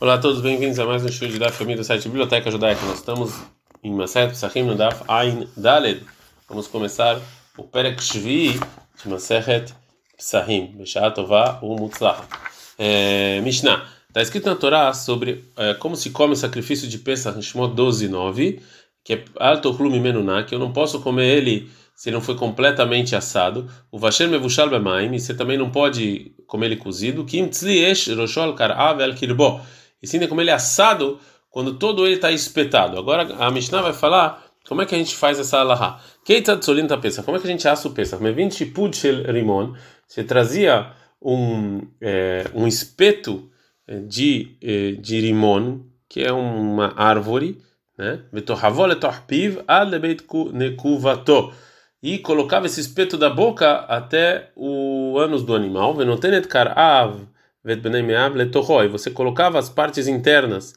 Olá a todos, bem-vindos a mais um show de Daf família do site Biblioteca Judaica. Nós estamos em Maset Psachim no Daf Ain Daled. Vamos começar o Perek Shvi de Maset Psachim, Beshat Tová u Mutzlach. É, Mishnah. Está escrito na Torá sobre é, como se come o sacrifício de Pesach em Shemot 12, 9, que é Alto Klum Menuná, que eu não posso comer ele se ele não foi completamente assado. O Vasher Mevushal Bemaim, você também não pode comer ele cozido. Kim Tzliesh Roshol Karav El Kirbo e sim como ele é assado quando todo ele está espetado. Agora a Mishnah vai falar como é que a gente faz essa alahá. Keita tzolinta pesa. Como é que a gente assa o pesa? Mevin shipud shel rimon. Você trazia um é, um espeto de é, de rimon, que é uma árvore, né? Vetohavol etorpiv ad nekuvato. E colocava esse espeto da boca até o ânus do animal. Venotenet karav e você colocava as partes internas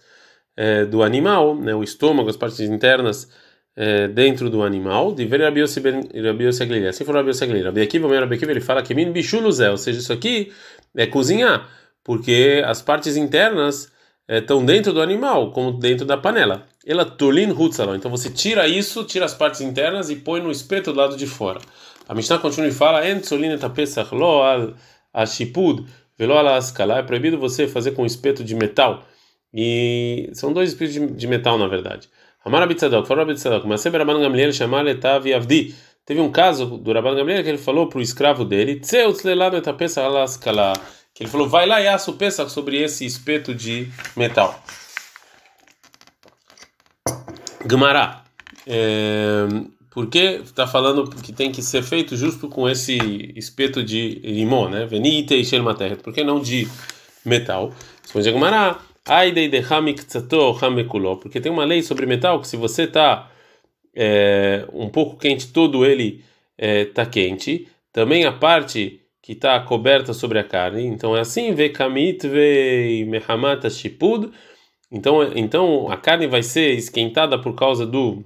é, do animal, né, o estômago, as partes internas é, dentro do animal, de ver Assim foi Rabi Yossi Rabi Akiva, o ele fala que min bichuluzé, ou seja, isso aqui é cozinhar, porque as partes internas estão é, dentro do animal, como dentro da panela. Ela tulin. Então você tira isso, tira as partes internas e põe no espeto do lado de fora. A Mishnah continua e fala: En tzolin et lo al ashipud Velo escala é proibido você fazer com espeto de metal. E são dois espetos de, de metal, na verdade. Teve um caso do Rabban Gamliel que ele falou para o escravo dele, que ele falou, vai lá e assa o Pesach sobre esse espeto de metal. Gemara. É, porque está falando que tem que ser feito justo com esse espeto de limão, né? Venite e terra. Por que não de metal? Responde Agmará. Porque tem uma lei sobre metal que se você está é, um pouco quente, todo ele está é, quente. Também a parte que está coberta sobre a carne. Então é assim, ve kamit ve mehamata shipud. Então, então a carne vai ser esquentada por causa do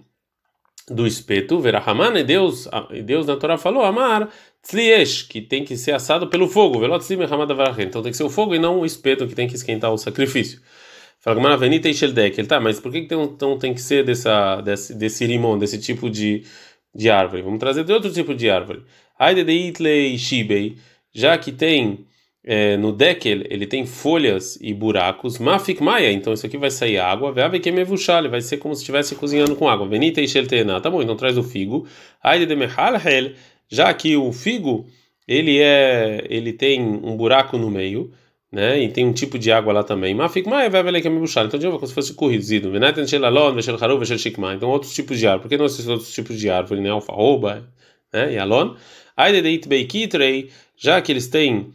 do espeto, Verahaman, e Deus, Deus na Torá falou, Amar, Tzliesh, que tem que ser assado pelo fogo, então tem que ser o fogo e não o espeto que tem que esquentar o sacrifício. Fala, Gamara Venita e Sheldek, tá, mas por que então tem que ser dessa, desse, desse limão, desse tipo de, de árvore? Vamos trazer de outro tipo de árvore. Aide de Itlei Shibei, já que tem é, no dekel ele tem folhas e buracos, mafik maia, então isso aqui vai sair água, veave que mevushal, vai ser como se estivesse cozinhando com água. Venita e sheltena, tá bom, então traz o figo. Aide de mehalhel, já que o figo ele é, ele tem um buraco no meio, né? E tem um tipo de água lá também. Mafik maia, veave que mevushal. Então de novo como se fosse corrigido. Venata shelalon, veshel haru, veshel shikma. Então outros tipos de árvore. Por que não esses outros tipos de árvore, né? Alfarroba, né? E alon. Aide de itbeikitrei, já que eles têm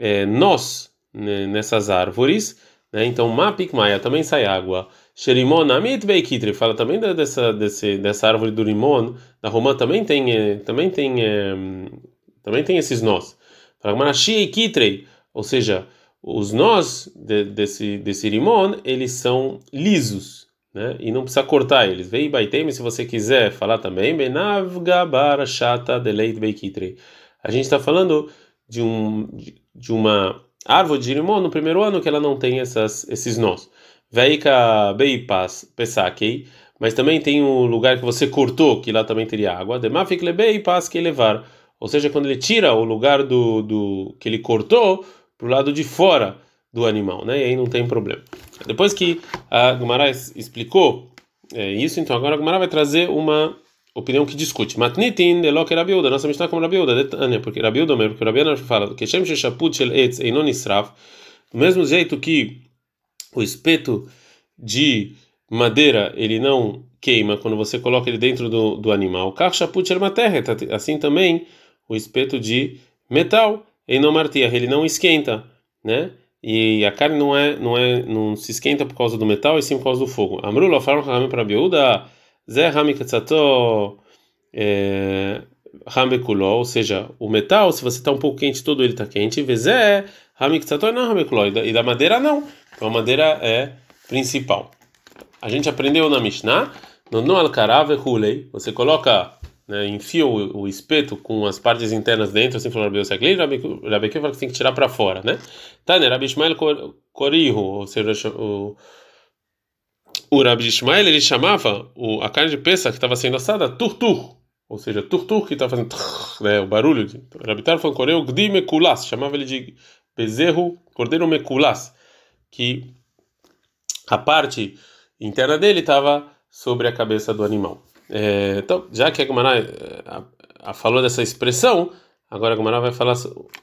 é, nós né, nessas árvores, né? Então, mapikmaia também sai água. Sherimon amit beikitri fala também dessa desse, dessa árvore do limon, da romã também tem é, também tem é, também tem esses nós. Kitrei, ou seja, os nós de, desse desse limon, eles são lisos, né? E não precisa cortar eles. Vei baitem, se você quiser falar também, barashata deleit beikitrei. A gente está falando de, um, de uma árvore de limão no primeiro ano que ela não tem essas, esses nós. Veika beipas pesakei, mas também tem um lugar que você cortou, que lá também teria água. Demafik lebeipas que levar. Ou seja, quando ele tira o lugar do, do que ele cortou para o lado de fora do animal, né? E aí não tem problema. Depois que a Gumara explicou é, isso, então agora a Gumara vai trazer uma opinião que discute. Matnitin de lo que Rabiuda, nossa Mishnah como Rabiuda, Detânia, porque Rabiuda mesmo, porque Rabiuda fala que Shem Sheshaput Shel Etz Einon Israf, do mesmo jeito que o espeto de madeira ele não queima quando você coloca ele dentro do, do animal. Kach Shaput Shel Materre, assim também o espeto de metal, Einon Martia, ele não esquenta, né? E a carne não é, não é, não se esquenta por causa do metal, e sim por causa do fogo. Amrula falaram para Rabiuda Zé Hamikatsato Hamekulo, ou seja, o metal, se você está um pouco quente, todo ele está quente. Vezé não e da madeira não. Então a madeira é principal. A gente aprendeu na Mishnah, alkarave hulei, você coloca né, enfia o, o, espeto com as partes internas dentro, assim falou Rabi Yosef Levi, Rabi que tem que tirar para fora, né? Né? Rabi Ishmael ou seja, o, o Rabi Ishmael ele chamava o, a carne de peça que estava sendo assada turtur, ou seja, turtur que estava fazendo né, o barulho. De, Rabi Tar foi coreu Gdi Mekulas, chamava ele de bezerro, cordeiro Mekulas, que a parte interna dele estava sobre a cabeça do animal. É, então, já que a Gumara é, falou dessa expressão, agora a Gumara vai falar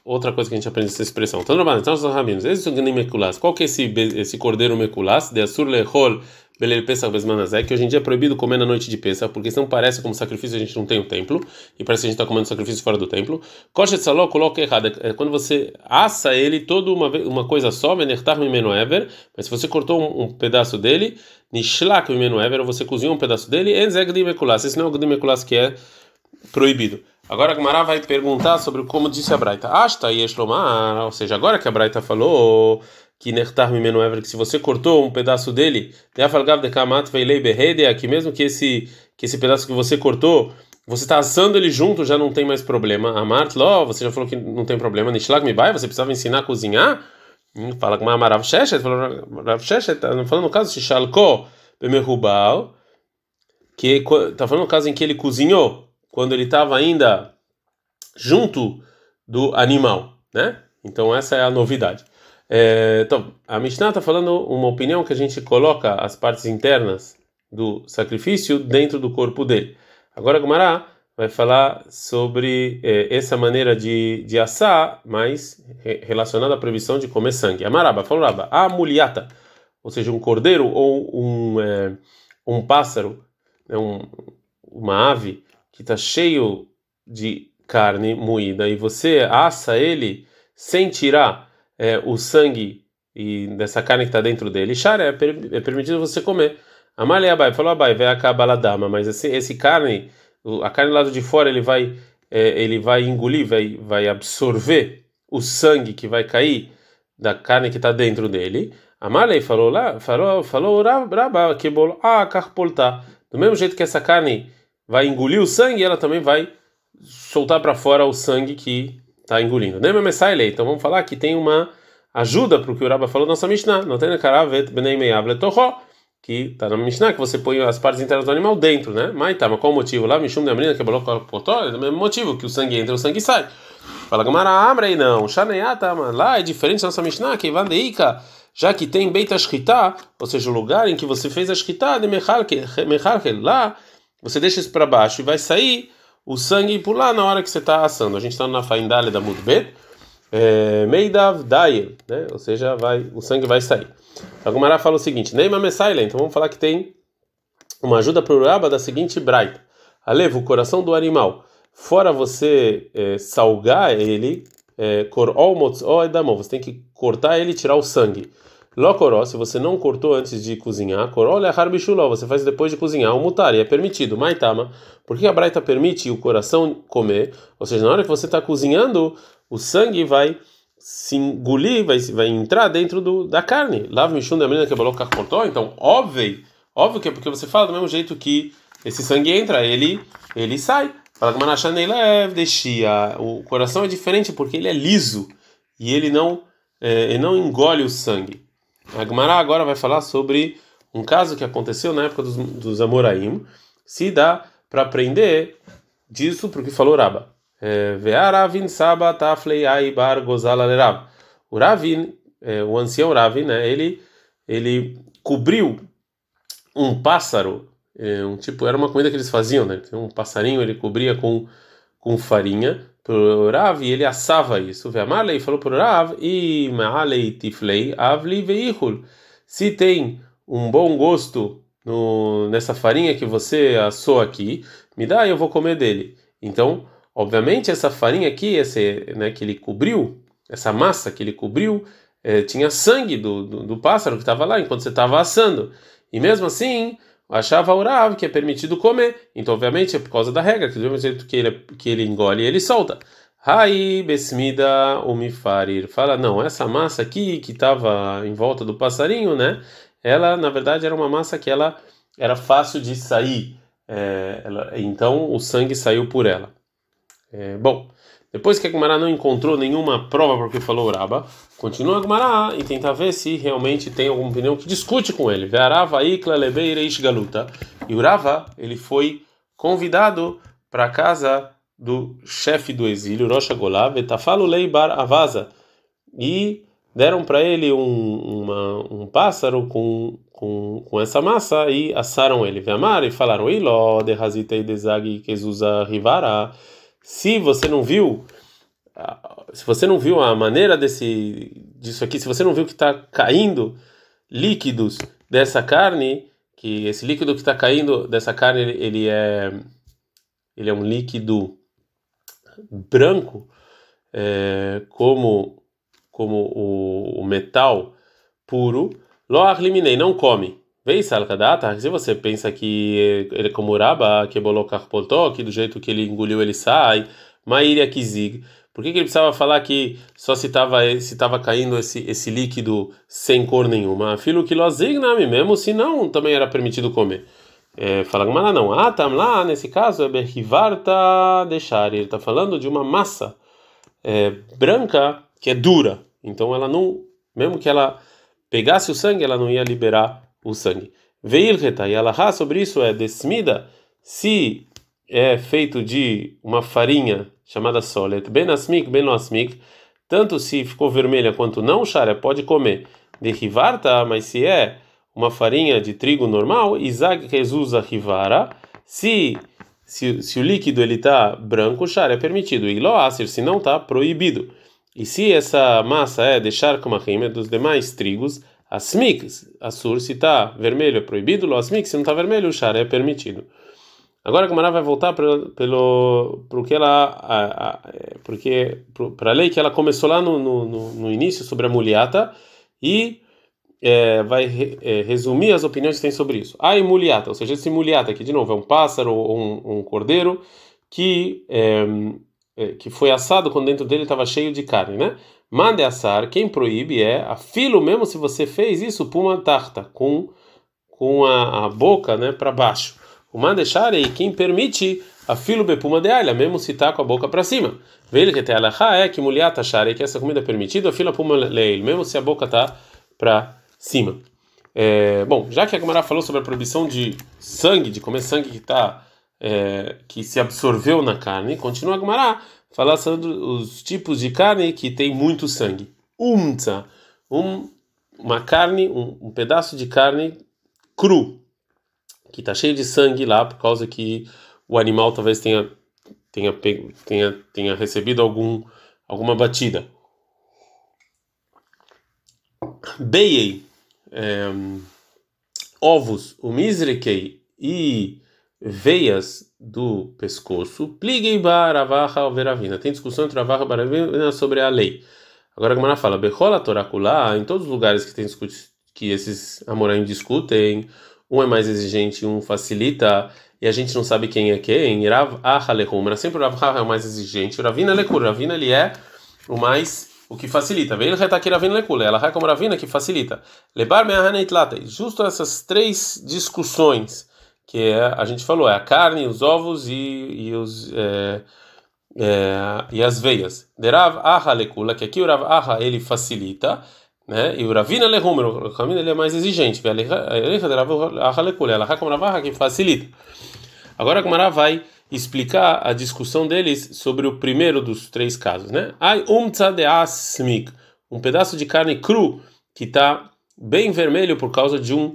outra coisa que a gente aprende dessa expressão. Então, então os rabinos, esse é mekulas. Qual que é esse, esse cordeiro mekulas? De Asur Lehol Belel Pesach Besmanazé, que hoje em dia é proibido comer na noite de Pesach, porque senão parece como sacrifício a gente não tem o templo, e parece que a gente está comendo sacrifício fora do templo. Koshet Saló coloca errado, é quando você assa ele todo uma, uma coisa só, Venertar Mimeno Ever, mas se você cortou um, um pedaço dele, Nishlak Mimeno Ever, ou você cozinhou um pedaço dele, Enzeg Dimekulas, esse não é o Dimekulas que é proibido. Agora a Gemara vai perguntar sobre como disse a Braita. Ashta Yeshlomar, ou seja, agora que a Braita falou que Nertar Mimeno Ever, que se você cortou um pedaço dele, que mesmo que esse, que esse pedaço que você cortou, você está assando ele junto, já não tem mais problema. Amart, Ló, você já falou que não tem problema. Nishlag Mibai, você precisava ensinar a cozinhar? Hum, fala com uma Marav Sheshet, está falando no caso de Shalko Bemerubal, que está falando no caso em que ele cozinhou, quando ele estava ainda junto do animal, né? Então essa é a novidade. É, então, a Mishnah está falando uma opinião que a gente coloca as partes internas do sacrifício dentro do corpo dele. Agora Gumará vai falar sobre é, essa maneira de, de assar, mas relacionada à proibição de comer sangue. Amaraba, falou Raba, a muliata, ou seja, um cordeiro ou um, é, um pássaro, né, um, uma ave que está cheio de carne moída e você assa ele sem tirar é, o sangue e dessa carne que está dentro dele, Shara, é, per, é permitido você comer. Amalei Abai, falou Abai, vai acabar a dama, mas esse, esse carne, a carne lá de fora, ele vai, é, ele vai engolir, vai, vai absorver o sangue que vai cair da carne que está dentro dele. Amalei falou lá, falou, falou Raba, que bolo, ah, carpolta. Do mesmo jeito que essa carne vai engolir o sangue, ela também vai soltar para fora o sangue que está engolindo. Nem Messailei. Então vamos falar que tem uma ajuda para o que o Rabba falou nossa Mishnah. Não tem karavet bnei meiav letocho. Que está na Mishnah, que você põe as partes internas do animal dentro, né? Mas tá, mas qual o motivo? Lá, Mishum de Amrina, que bolou potó, é o mesmo motivo, que o sangue entra o sangue sai. Fala Gamara, aí não. Shaneyata, lá é diferente da nossa Mishnah, que vandeika já que tem Beit Ashkita, ou seja, o lugar em que você fez a Ashkita de Mechalkel, lá você deixa isso para baixo e vai sair o sangue por lá na hora que você está assando. A gente está na faindale da Mudbet, é, Meidav Dayer, né? ou seja, vai, o sangue vai sair. A Gumara fala o seguinte: Neima Messaile, então vamos falar que tem uma ajuda para o Uraba da seguinte braita: Alevo, o coração do animal, fora você é, salgar ele, é, cor ou edamon, você tem que cortar ele e tirar o sangue. Locoró, se você não cortou antes de cozinhar, coró lehar bichuló, você faz depois de cozinhar, o mutar, e é permitido. Maitama, por que a braita permite o coração comer? Ou seja, na hora que você está cozinhando, o sangue vai se engolir, vai, vai entrar dentro do, da carne. Lava michum da menina que falou cortou, então óbvio, óbvio que é porque você fala do mesmo jeito que esse sangue entra, ele ele sai. É. O coração é diferente porque ele é liso e ele não é, ele não engole o sangue. A Gemara agora vai falar sobre um caso que aconteceu na época dos, dos Amoraim. Se dá para aprender disso porque falou Raba. É, Ve'aravin saba taflei bar gozala lerab. O Ravin, é, o ancião Ravin, né, ele, ele cobriu um pássaro, é, um tipo, era uma comida que eles faziam, né? Um passarinho ele cobria com, com farinha pro Rav e ele assava isso. Ve'amalei falou pro Rav e ma'alei tiflei avli veihul. Se tem um bom gosto no, nessa farinha que você assou aqui, me dá e eu vou comer dele. Então, obviamente, essa farinha aqui, esse, né, que ele cobriu, essa massa que ele cobriu, é, tinha sangue do, do, do pássaro que estava lá enquanto você estava assando. E mesmo assim, achava o que é permitido comer. Então, obviamente, é por causa da regra, que do mesmo jeito que ele, que ele engole, ele solta. Rai besmida umifarir. Fala, não, essa massa aqui que estava em volta do passarinho, né? Ela, na verdade, era uma massa que ela era fácil de sair é, ela, então o sangue saiu por ela. É, bom, depois que a Gemara não encontrou nenhuma prova porque falou Raba, continua a Gemara e tenta ver se realmente tem alguma opinião que discute com ele. Ve'arava ikla lebeireish galuta. E o Rava, ele foi convidado para a casa do chefe do exílio, Rosh Golá, Vetafalu Leibar Avaza. E deram para ele um, uma, um pássaro com, com, com essa massa e assaram ele. Ve'amar e falaram, Iló, de Hazitei Dezag Kezuza Rivara se você não viu, se você não viu a maneira desse disso aqui, se você não viu que está caindo líquidos dessa carne, que esse líquido que está caindo dessa carne ele, é ele é um líquido branco, é, como como o, o metal puro, lo eliminei, não come. Se você pensa que ele é como Raba, que bolokar que do jeito que ele engoliu ele sai, mairia kizig. Por que, que ele precisava falar que só se estava se tava caindo esse, esse líquido sem cor nenhuma? Filo que lozignami, mesmo se não também era permitido comer. É, fala não. Ah, tam lá, nesse caso, é berrivarta deixar. Ele está falando de uma massa é, branca que é dura. Então ela não, mesmo que ela pegasse o sangue, ela não ia liberar o sangue. Veilreta e alahá sobre isso é desmida se é feito de uma farinha chamada solet, ben asmik, ben asmik, tanto se ficou vermelha quanto não, shara pode comer. Derrivarta, mas se é uma farinha de trigo normal, isag rezusa rivara, se se, se o líquido ele tá branco, shara é permitido. E loaser, se não tá proibido. E se essa massa é deixar como a rima dos demais trigos, Asmik, Assur, se está vermelho é proibido, lo Asmik, se não está vermelho, o char é permitido. Agora a Gamara vai voltar pelo pelo porque ela a, a, porque para a lei que ela começou lá no, no, no início sobre a muliata e é, vai re, é, resumir as opiniões que tem sobre isso. A muliata, ou seja, esse muliata aqui de novo é um pássaro ou um, um cordeiro que é, é, que foi assado quando dentro dele estava cheio de carne, né? Mande assar, quem proíbe é a filo, mesmo se você fez isso, puma tarta, com, com a, a boca né, para baixo. O mandechar e quem permite a filo bepuma de alha, mesmo se está com a boca para cima. Veja que tem é que mulher tachare que essa comida é permitida, a fila puma leil, mesmo se a boca está para cima. É, bom, já que a Gamara falou sobre a proibição de sangue, de comer sangue que tá, é, que se absorveu na carne, continua a Gamara falar sobre os tipos de carne que tem muito sangue. Umta, um, uma carne, um, um pedaço de carne cru, que está cheio de sangue lá por causa que o animal talvez tenha tenha tenha, tenha recebido algum alguma batida. Beiei, é, ovos, o misrekei e veias do pescoço. Pliguei baravaha veravina. Tem discussão entre Ravaha e Baravina sobre a lei. Agora a Gemara fala, Bechola Torakulá, em todos os lugares que tem que esses amoraim discutem, um é mais exigente, um facilita, e a gente não sabe quem é quem. Rav Ahalehum, sempre o Rav é o mais exigente. O Ravina Lekur, Ravina ele é o mais o que facilita. Veio aqui Ravina Lekula, ela é como Ravina que facilita. Lebar Mehanet Late. Justo essas três discussões que é, a gente falou, é a carne, os ovos e, e os é, é, e as veias. Derav aha lekula, que aqui o Rav aha ele facilita, né? E o Ravina lehumer, o Ravina ele é mais exigente. Derav aha lekula, ela como Rav que facilita. Agora a Gemara vai explicar a discussão deles sobre o primeiro dos três casos, né? Ai um asmik, um pedaço de carne cru que está bem vermelho por causa de um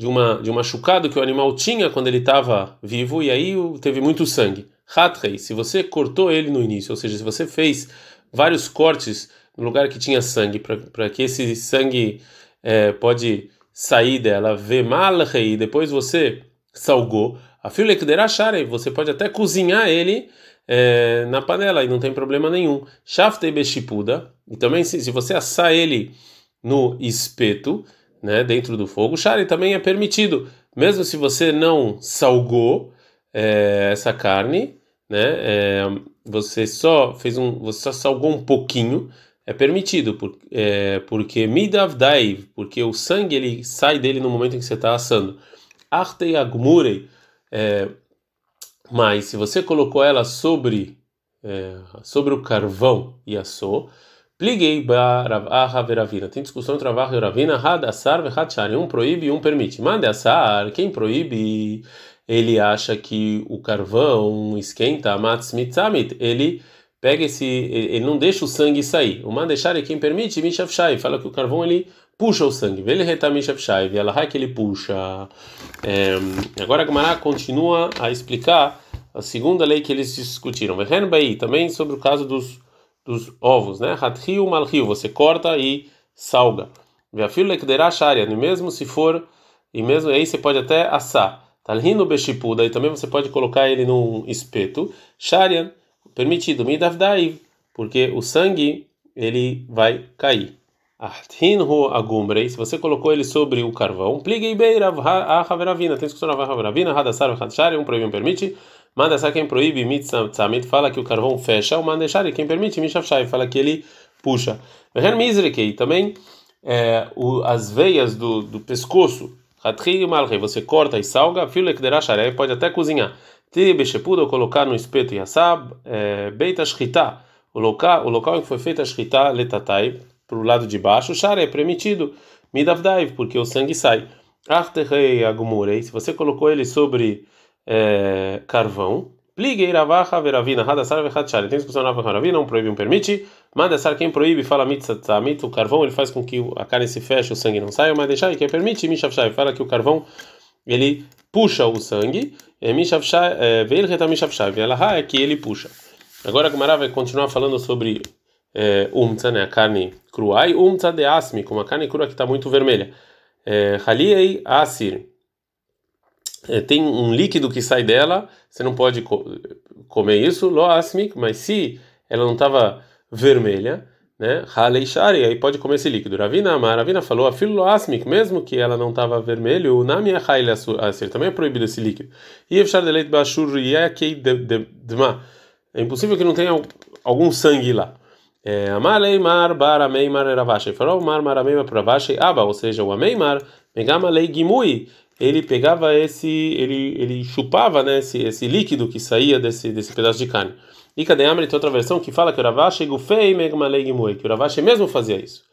de uma de um machucado que o animal tinha quando ele estava vivo e aí teve muito sangue. Hatrei, se você cortou ele no início, ou seja, se você fez vários cortes no lugar que tinha sangue para que esse sangue é, pode sair dela, ver malrei, depois você salgou, a filekderacharei, você pode até cozinhar ele é, na panela e não tem problema nenhum. Shaftei beshipuda, e também se, se você assar ele no espeto, né, dentro do fogo, shari também é permitido, mesmo se você não salgou é, essa carne, né, é, você só fez um, você só salgou um pouquinho, é permitido, por, é, porque midavdai, porque o sangue ele sai dele no momento em que você está assando. Artei agmurei, é, Mas se você colocou ela sobre é, sobre o carvão e assou, pliguei Ravaha veravina. Tem discussão entre Ravaha e Ravina, Hadassar vechatchar. Um proíbe e um permite. Mande assar, quem proíbe, ele acha que o carvão esquenta, matz mitzamit, ele pega esse, ele não deixa o sangue sair. O mandechar é quem permite, mishafshai, fala que o carvão ele puxa o sangue. Vele reta mishafshai, ela que ele puxa. É, agora a Gemara continua a explicar a segunda lei que eles discutiram. Vehenbai, também sobre o caso dos, dos ovos, né? Hathiu malhiu, você corta e salga. Veafil lekderá sharia, mesmo se for, e mesmo aí você pode até assar. Talhino beshipuda, e também você pode colocar ele num espeto. Sharian, permitido. Midavdai, porque o sangue ele vai cair. Ahtinhu agumrei, se você colocou ele sobre o carvão, pliguei beira a haveravina, tem discussão na haveravina, hadasar vachari, um proíbe um permite. Mandashar quem proíbe, mitzamit fala que o carvão fecha, o mandashar quem permite, mishafshai fala que ele puxa. Mizrekei, também é, o, as veias do, do pescoço, hatri malrei, você corta e salga, filek derashar, pode até cozinhar. Tiri beshepuda, colocar no espeto e assab, é, beita shchita, o local, o local em que foi feita a shchita, letatai, para o lado de baixo, shara é permitido, midavdaiv, porque o sangue sai. Arterei agumurei, se você colocou ele sobre é, carvão. Pliguei ravacha veravina hadasar vechatchari. Tem discussão na veravina, um proíbe, um permite. Mandasar quem proíbe fala mitzatzamit, o carvão ele faz com que a carne se feche, o sangue não saia, mas deixar quem permite, mishafshai, fala que o carvão ele puxa o sangue, mishafshai, veil reta mishafshai, ela é que ele puxa. Agora a Gumara vai continuar falando sobre é, né, a carne crua, e umtza de asmi, como a carne crua que está muito vermelha. Haliei asir, é, tem um líquido que sai dela, você não pode co comer isso, loasmik, mas se ela não estava vermelha, né, haleishari, aí pode comer esse líquido. Ravina Amar, Ravina falou, a filo loasmik, mesmo que ela não estava vermelho, o nami haile asir, também é proibido esse líquido. E efshar de leite bashur dma, é impossível que não tenha algum sangue lá. É, Amalei mar bar ameimar ravashi, falou mar mar ameimar ravashi, aba, ou seja, o ameimar, megama lei gimui, ele pegava esse, ele, ele chupava né, esse, esse líquido que saía desse, desse pedaço de carne. E cadê a tem outra versão que fala que o Ravashi gufei megmalegimui, que o Ravashi mesmo fazia isso.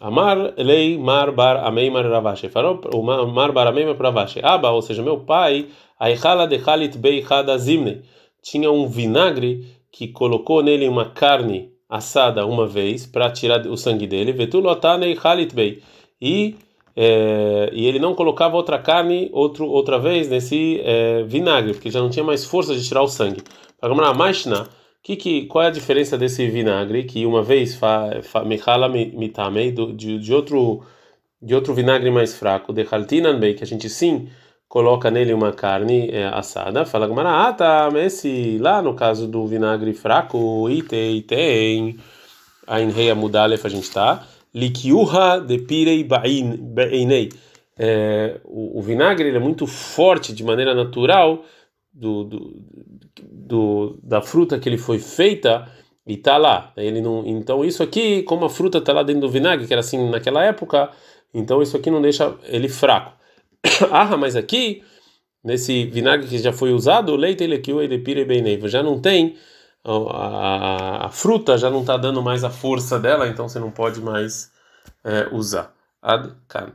Amar lei mar bar ameimar Ravashi. Falou o mar bar ameimar Ravashi. Aba, ou seja, meu pai, aichala de chalit bei zimne, tinha um vinagre que colocou nele uma carne assada uma vez para tirar o sangue dele. Vetulotane chalit bei. E é, e ele não colocava outra carne outro, outra vez nesse é, vinagre, porque já não tinha mais força de tirar o sangue. Para Mashna, que, que, qual é a diferença desse vinagre que uma vez mechala mitamei de, de outro de outro vinagre mais fraco, de haltinanbei, que a gente sim coloca nele uma carne é, assada. Fala Gamara, ah tá, esse lá no caso do vinagre fraco, itei tem, a enreia mudalef a gente tá likiuha de pirei ba'inei. É, o, o vinagre é muito forte de maneira natural do, do, do, da fruta que ele foi feita e tá lá. Ele não, então isso aqui, como a fruta tá lá dentro do vinagre, que era assim naquela época, então isso aqui não deixa ele fraco. ah, mas aqui nesse vinagre que já foi usado, o leite ele de pirei beinei, já não tem a, a, fruta já não está dando mais a força dela, então você não pode mais é, usar. Ad -kan.